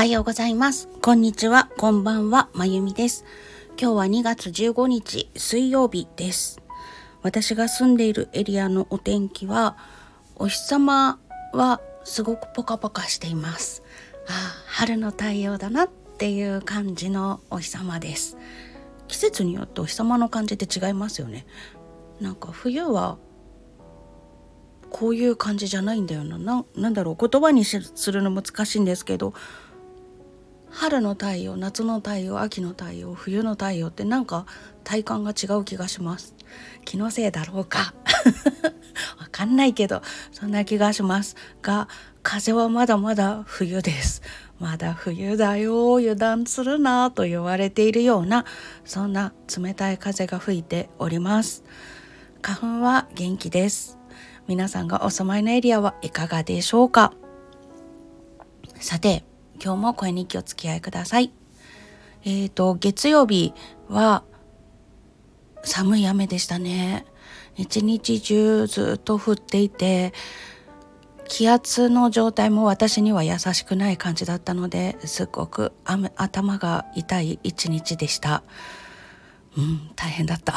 はようございます。こんにちは、こんばんは、まゆみです。今日は2月15日水曜日です。私が住んでいるエリアのお天気は、お日様はすごくポカポカしています。ああ、春の太陽だなっていう感じのお日様です。季節によってお日様の感じって違いますよね。なんか冬はこういう感じじゃないんだよな。ななんだろう言葉にするの難しいんですけど春の太陽夏の太陽秋の太陽冬の太陽ってなんか体感が違う気がします。気のせいだろうか。わかんないけどそんな気がします。が風はまだまだ冬です。まだ冬だよ油断するなと言われているようなそんな冷たい風が吹いております。花粉は元気です。皆さんがお住まいのエリアはいかがでしょうか。さて今日も声日記お付き合いください。えっ、ー、と、月曜日は寒い雨でしたね。一日中ずっと降っていて、気圧の状態も私には優しくない感じだったのですごく頭が痛い一日でした。うん、大変だった。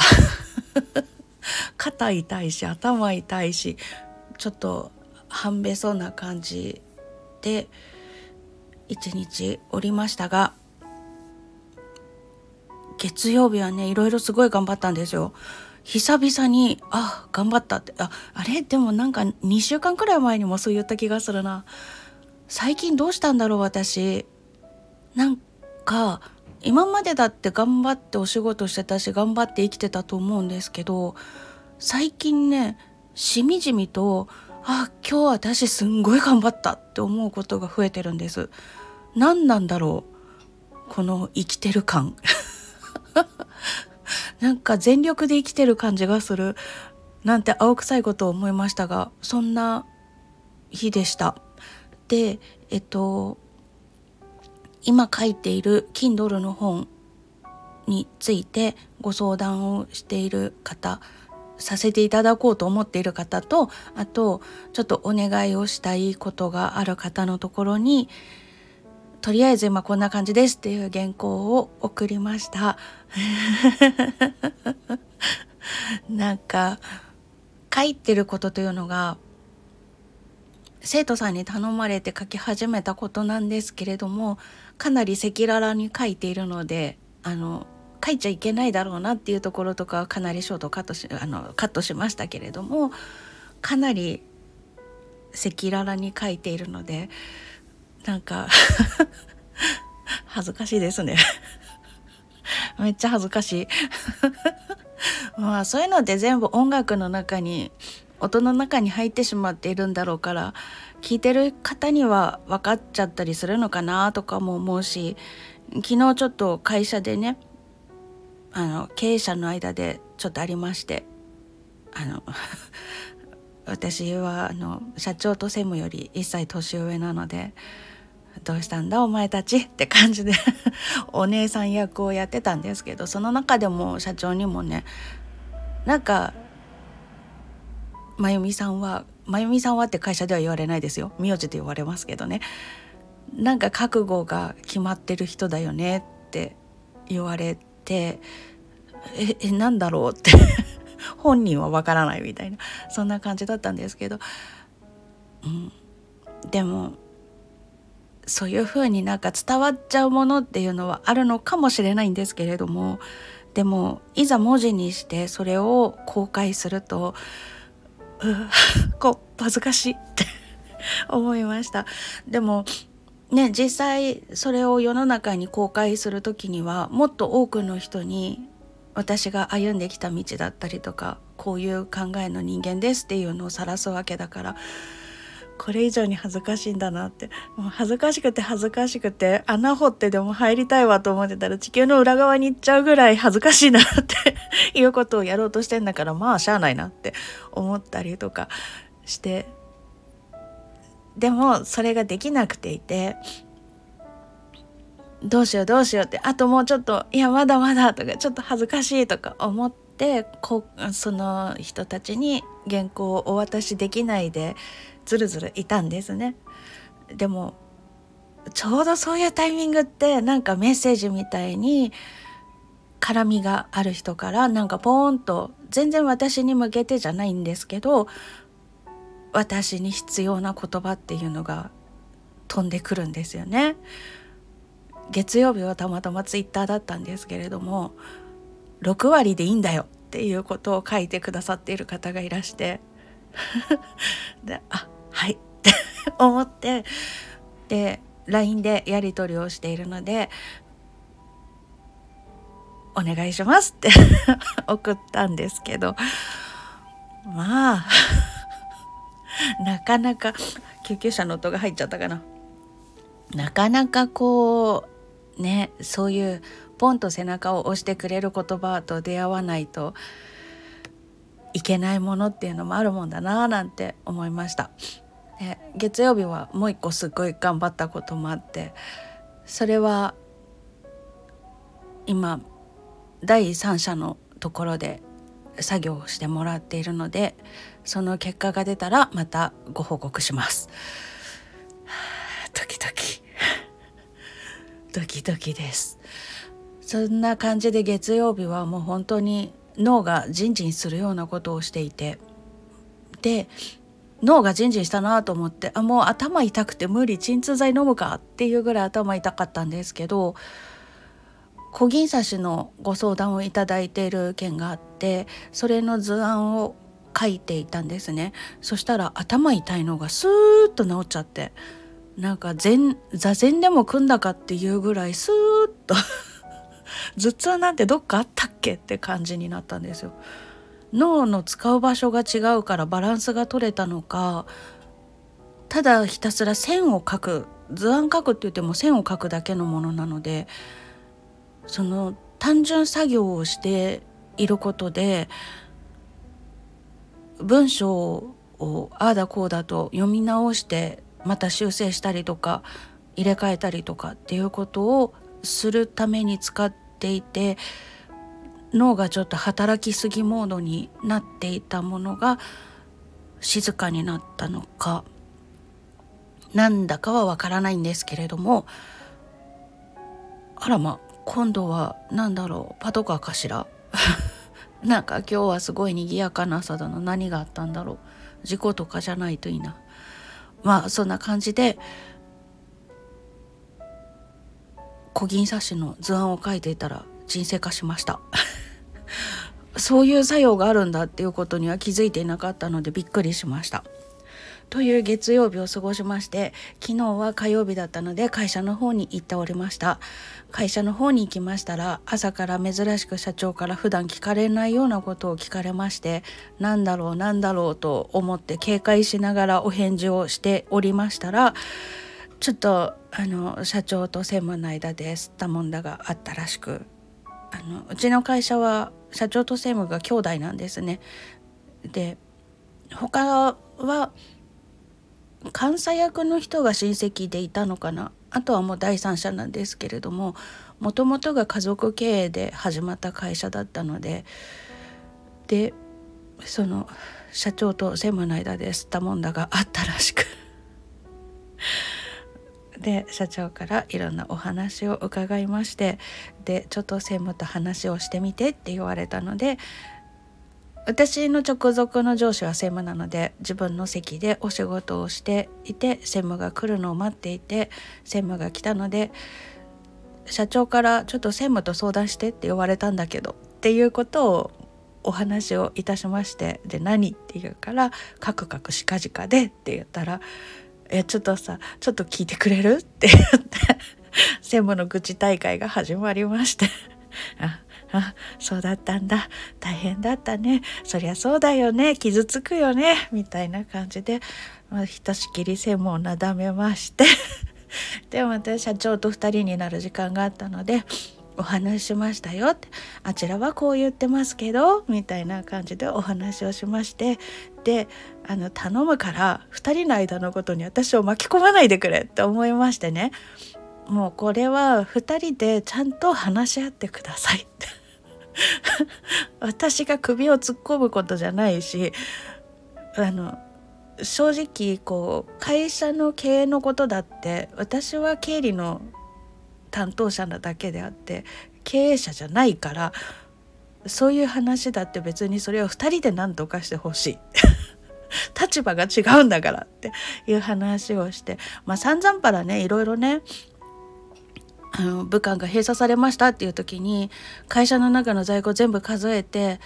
肩痛いし頭痛いしちょっと半べそな感じで一日おりましたが月曜日はねいろいろすごい頑張ったんですよ。久々にあ頑張ったって。ああれ？でもなんか2週間くらい前にもそう言った気がするな。最近どうしたんだろう私。なんか今までだって頑張ってお仕事してたし頑張って生きてたと思うんですけど最近ねしみじみとあ今日私すんごい頑張ったって思うことが増えてるんです。何なんだろうこの生きてる感。なんか全力で生きてる感じがする。なんて青臭いことを思いましたがそんな日でした。でえっと今書いている Kindle の本についてご相談をしている方させていただこうと思っている方とあとちょっとお願いをしたいことがある方のところにとりあえず今こんな感じですっていう原稿を送りました。なんか書いてることというのが生徒さんに頼まれて書き始めたことなんですけれどもかなり赤裸々に書いているのであの書いちゃいけないだろうなっていうところとかかなりショートカットしあのカットしましたけれどもかなり赤裸々に書いているのでなんか 恥ずかしいですね。めっちゃ恥ずかしい。まあそういうのって全部音楽の中に音の中に入ってしまっているんだろうから聞いてる方には分かっちゃったりするのかなとかも思うし昨日ちょっと会社でねあの経営者の間でちょっとありましてあの 私はあの社長と専務より1歳年上なのでどうしたんだお前たちって感じで お姉さん役をやってたんですけどその中でも社長にもねなんか真由美さんは真由美さんはって会社では言われないですよ。名字で言われますけどね。なんか覚悟が決まってる人だよねって言われてええなんだろうって 本人はわからないみたいなそんな感じだったんですけど、うん、でもそういうふうになんか伝わっちゃうものっていうのはあるのかもしれないんですけれどもでもいざ文字にしてそれを公開するとう こう恥ずかしいって思いました。でもね実際それを世の中に公開する時にはもっと多くの人に私が歩んできた道だったりとかこういう考えの人間ですっていうのを晒すわけだからこれ以上に恥ずかしいんだなって。もう恥ずかしくて恥ずかしくて穴掘ってでも入りたいわと思ってたら地球の裏側に行っちゃうぐらい恥ずかしいなっていうことをやろうとしてんだからまあしゃあないなって思ったりとかしてでもそれができなくていてどうしようどうしようってあともうちょっといやまだまだとかちょっと恥ずかしいとか思ってこその人たちに原稿をお渡しできないでずるずるいたんですね。でもちょうどそういうタイミングってなんかメッセージみたいに絡みがある人からなんかポーンと全然私に向けてじゃないんですけど私に必要な言葉っていうのが飛んでくるんですよね。月曜日はたまたまツイッターだったんですけれども6割でいいんだよっていうことを書いてくださっている方がいらして であはいって思ってで LINE でやり取りをしているのでお願いしますって 送ったんですけどまあ なかなか救急車の音が入っちゃったかななかなかこうねそういうポンと背中を押してくれる言葉と出会わないといけないものっていうのもあるもんだななんて思いました。で月曜日はもう一個すっごい頑張ったこともあってそれは今第三者のところで作業をしてもらっているのでその結果が出たらまたご報告します。ドキドキ。ドキドキです。そんな感じで月曜日はもう本当に脳がジンジンするようなことをしていて。で脳がジンジンしたなと思ってあもう頭痛くて無理鎮痛剤飲むかっていうぐらい頭痛かったんですけど小銀刺しのご相談をいただいている件があってそれの図案を書いていたんですね。そしたら頭痛いのがスーッと治っちゃって。なんか禅座禅でも組んだかっていうぐらいスーッと。頭痛なんてどっかあったっけって感じになったんですよ。脳の使う場所が違うからバランスが取れたのか。ただひたすら線を描く。図案描くって言っても線を描くだけのものなのでその単純作業をしていることで文章をああだこうだと読み直してまた修正したりとか入れ替えたりとかっていうことをするために使っていて脳がちょっと働きすぎモードになっていたものが静かになったのかなんだかはわからないんですけれども。あらま今度は何だろうパトカーかしら？なんか今日はすごい賑やかな朝だな。何があったんだろう。事故とかじゃないといいな。まあそんな感じで小銀冊子の図案を書いていたら人生化しました。そういう作用があるんだっていうことには気づいていなかったのでびっくりしました。という月曜日を過ごしまして昨日は火曜日だったので会社の方に行っておりました会社の方に行きましたら朝から珍しく社長から普段聞かれないようなことを聞かれましてなんだろうなんだろうと思って警戒しながらお返事をしておりましたらちょっとあの社長と専務の間で吸ったもんだがあったらしくあのうちの会社は社長と専務が兄弟なんですね。で他は監査役の人が親戚でいたのかな？あとはもう第三者なんですけれどももともとが家族経営で始まった会社だったのででその社長と専務の間で吸ったもんだがあったらしく。で社長からいろんなお話を伺いましてでちょっと専務と話をしてみてって言われたので私の直属の上司は専務なので自分の席でお仕事をしていて専務が来るのを待っていて専務が来たので社長からちょっと専務と相談してって言われたんだけどっていうことをお話をいたしましてで何って言うからカクカクしかじかでって言ったら「えちょっとさちょっと聞いてくれる?」って言って専務の愚痴大会が始まりまして あそうだったんだ。大変だったね。そりゃそうだよね。傷つくよね。みたいな感じで、まあ、ひとしきり専門をなだめまして。でまた社長と2人になる時間があったのでお話ししましたよって。あちらはこう言ってますけどみたいな感じでお話をしまして。であの頼むから2人の間のことに私を巻き込まないでくれって思いましてね。もうこれは2人でちゃんと話し合ってくださいって。私が首を突っ込むことじゃないしあの正直こう会社の経営のことだって私は経理の担当者なだけであって経営者じゃないからそういう話だって別にそれを2人で何とかしてほしい。立場が違うんだからっていう話をしてまあ散々パラねいろいろねあの武漢が閉鎖されましたっていう時に会社の中の在庫全部数えて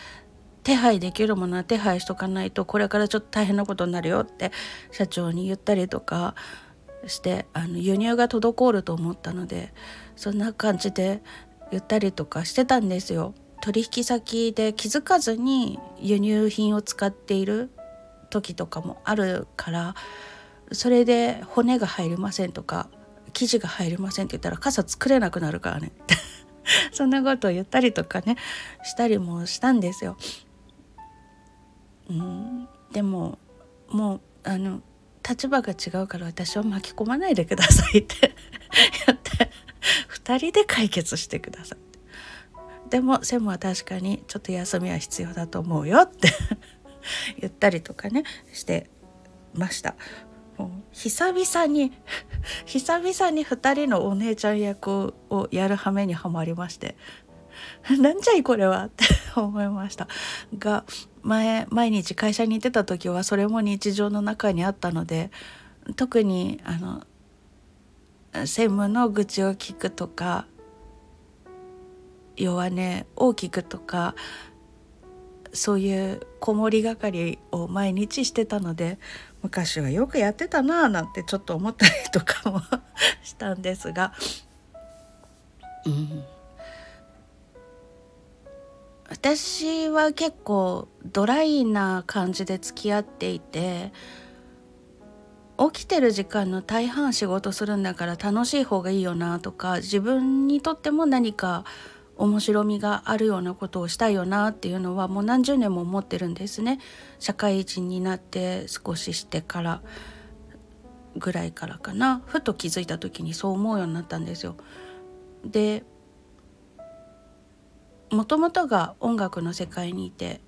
手配できるものは手配しとかないとこれからちょっと大変なことになるよって社長に言ったりとかしてあの輸入が滞ると思ったのでそんな感じで言ったりとかしてたんですよ。取引先で気づかずに輸入品を使っている時とかもあるからそれで骨が入りませんとか生地が入りませんって言ったら傘作れなくなるからねそんなことを言ったりとかねしたりもしたんですよ。うん、でももうあの立場が違うから私を巻き込まないでくださいって言って2人で解決してくださいでも専務は確かにちょっと休みは必要だと思うよって言ったりとかねしてました。久々に 久々に2人のお姉ちゃん役をやる羽目にはまりまして。なんじゃいこれは？って 思いました。が前毎日会社に行ってた時はそれも日常の中にあったので特にあの専務の愚痴を聞くとか弱音を聞くとかそういう子守係を毎日してたので昔はよくやってたなあなんてちょっと思ったりとかもしたんですが、うん、私は結構ドライな感じで付き合っていて起きてる時間の大半仕事するんだから楽しい方がいいよなとか自分にとっても何か面白みがあるようなことをしたいよなっていうのはもう何十年も思ってるんですね社会人になって少ししてからぐらいからかなふと気づいた時にそう思うようになったんですよ。でもともとが音楽の世界にいて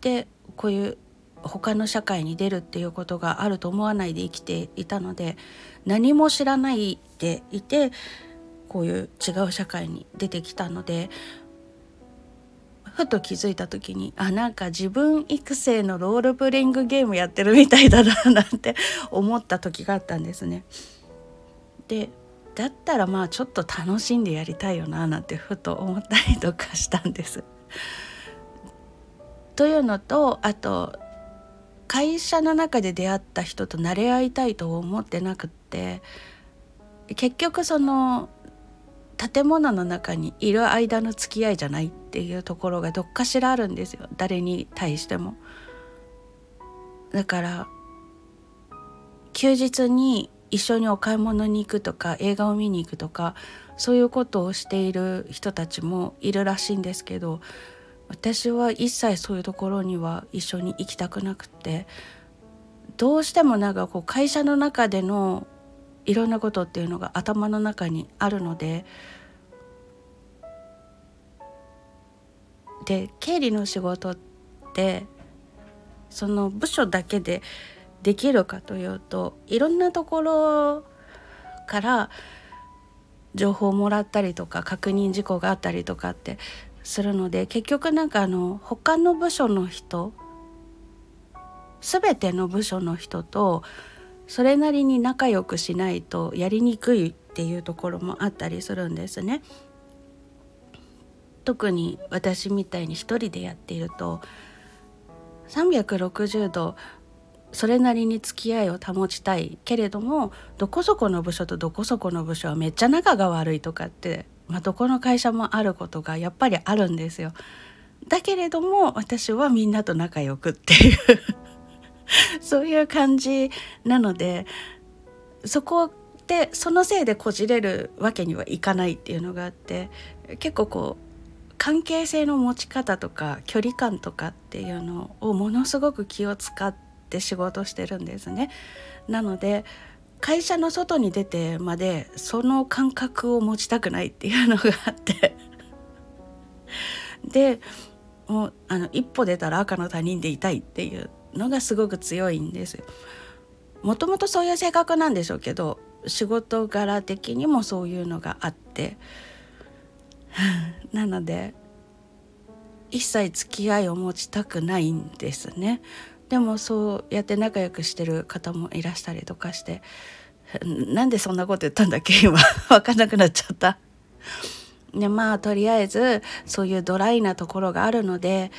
でこういう他の社会に出るっていうことがあると思わないで生きていたので何も知らないでいてこういう違う社会に出てきたのでふと気づいた時にあなんか自分育成のロールプレイングゲームやってるみたいだななんて 思った時があったんですね。でだったらまあちょっと楽しんでやりたいよななんてふと思ったりとかしたんです。というのとあと会社の中で出会った人と慣れ合いたいと思ってなくって結局その建物の中にいる間の付き合いじゃないっていうところがどっかしらあるんですよ誰に対しても。だから休日に一緒にお買い物に行くとか映画を見に行くとかそういうことをしている人たちもいるらしいんですけど私は一切そういうところには一緒に行きたくなくってどうしてもなんかこう会社の中でのいろんなことっていうのが頭の中にあるのでで経理の仕事ってその部署だけでできるかというといろんなところから情報をもらったりとか確認事項があったりとかってするので結局なんかあの他の部署の人全ての部署の人とそれなりに仲良くしないとやりにくいっていうところもあったりするんですね。特に私みたいに一人でやっていると360度それなりに付き合いを保ちたいけれどもどこそこの部署とどこそこの部署はめっちゃ仲が悪いとかって、まあ、どこの会社もあることがやっぱりあるんですよ。だけれども私はみんなと仲良くっていう そういう感じなのでそこでそのせいでこじれるわけにはいかないっていうのがあって結構こう関係性の持ち方とか距離感とかっていうのをものすごく気を使って仕事してるんですね。なので会社の外に出てまでその感覚を持ちたくないっていうのがあってでもうあの一歩出たら赤の他人でいたいっていうのがすごく強いんです。もともとそういう性格なんでしょうけど仕事柄的にもそういうのがあって なので一切付き合いを持ちたくないんですね。でもそうやって仲良くしてる方もいらしたりとかしてなんでそんなこと言ったんだっけ？今分かんなくなっちゃった。でまあとりあえずそういうドライなところがあるので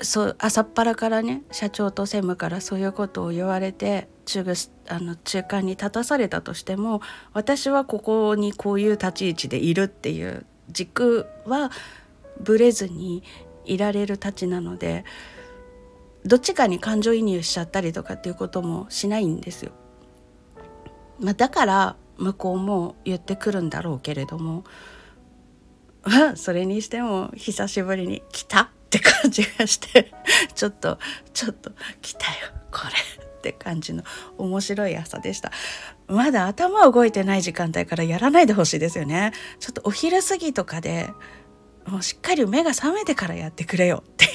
そう朝っぱらからね社長と専務からそういうことを言われて中あの中間に立たされたとしても私はここにこういう立ち位置でいるっていう軸はぶれずにいられるたちなのでどっちかに感情移入しちゃったりとかっていうこともしないんですよ。まあ、だから向こうも言ってくるんだろうけれども それにしても久しぶりに「来た!」って感じがして ちょっとちょっと来たよこれ。って感じの面白い朝でした。まだ頭動いてない時間帯からやらないでほしいですよね。ちょっとお昼過ぎとかでもうしっかり目が覚めてからやってくれよっていう。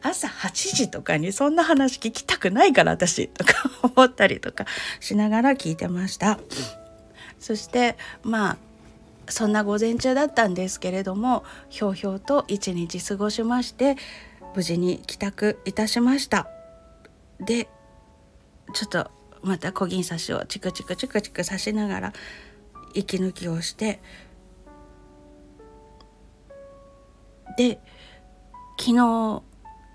朝8時とかにそんな話聞きたくないから私とか思ったりとかしながら聞いてました。そしてまあそんな午前中だったんですけれどもひょうひょうと一日過ごしまして無事に帰宅いたしました。でちょっとまた小銀刺しをチクチクチクチク刺しながら息抜きをしてで昨日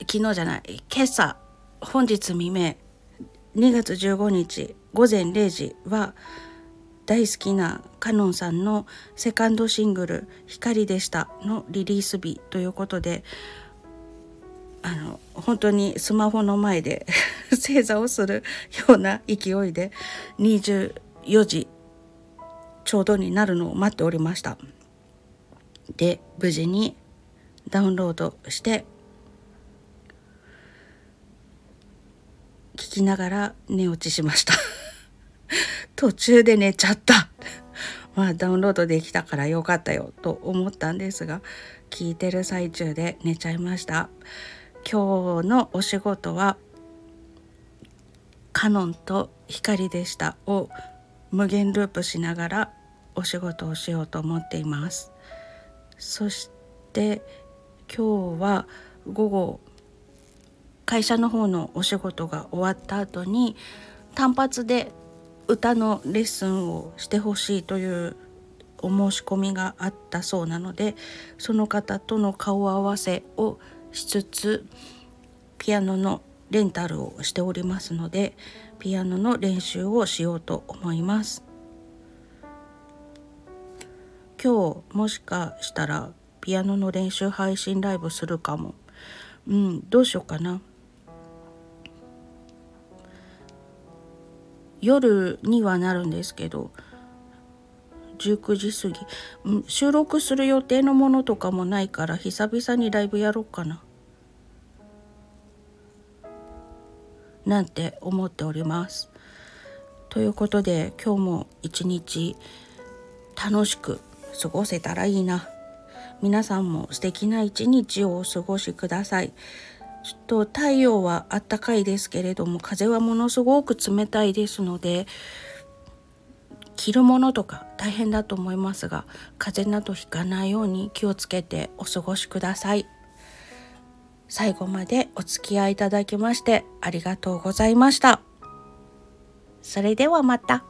昨日じゃない今朝本日未明2月15日午前0時は大好きなカノンさんのセカンドシングル「光でした」のリリース日ということであの本当にスマホの前で 正座をするような勢いで24時ちょうどになるのを待っておりました。で無事にダウンロードして聞きながら寝落ちしました。途中で寝ちゃった。まあダウンロードできたからよかったよと思ったんですが聞いてる最中で寝ちゃいました。今日のお仕事はカノンと光でした。を無限ループしながらお仕事をしようと思っています。そして今日は午後会社の方のお仕事が終わった後に単発で歌のレッスンをしてほしいというお申し込みがあったそうなのでその方との顔合わせをしつつピアノのレンタルをしておりますのでピアノの練習をしようと思います。今日もしかしたらピアノの練習配信ライブするかも。うんどうしようかな。夜にはなるんですけど19時過ぎ、収録する予定のものとかもないから久々にライブやろうかななんて思っております。ということで今日も一日楽しく過ごせたらいいな。皆さんも素敵な一日をお過ごしください。ちょっと太陽はあったかいですけれども風はものすごく冷たいですので着るものとか大変だと思いますが風邪などひかないように気をつけてお過ごしください。最後までお付き合いいただきましてありがとうございました。それではまた。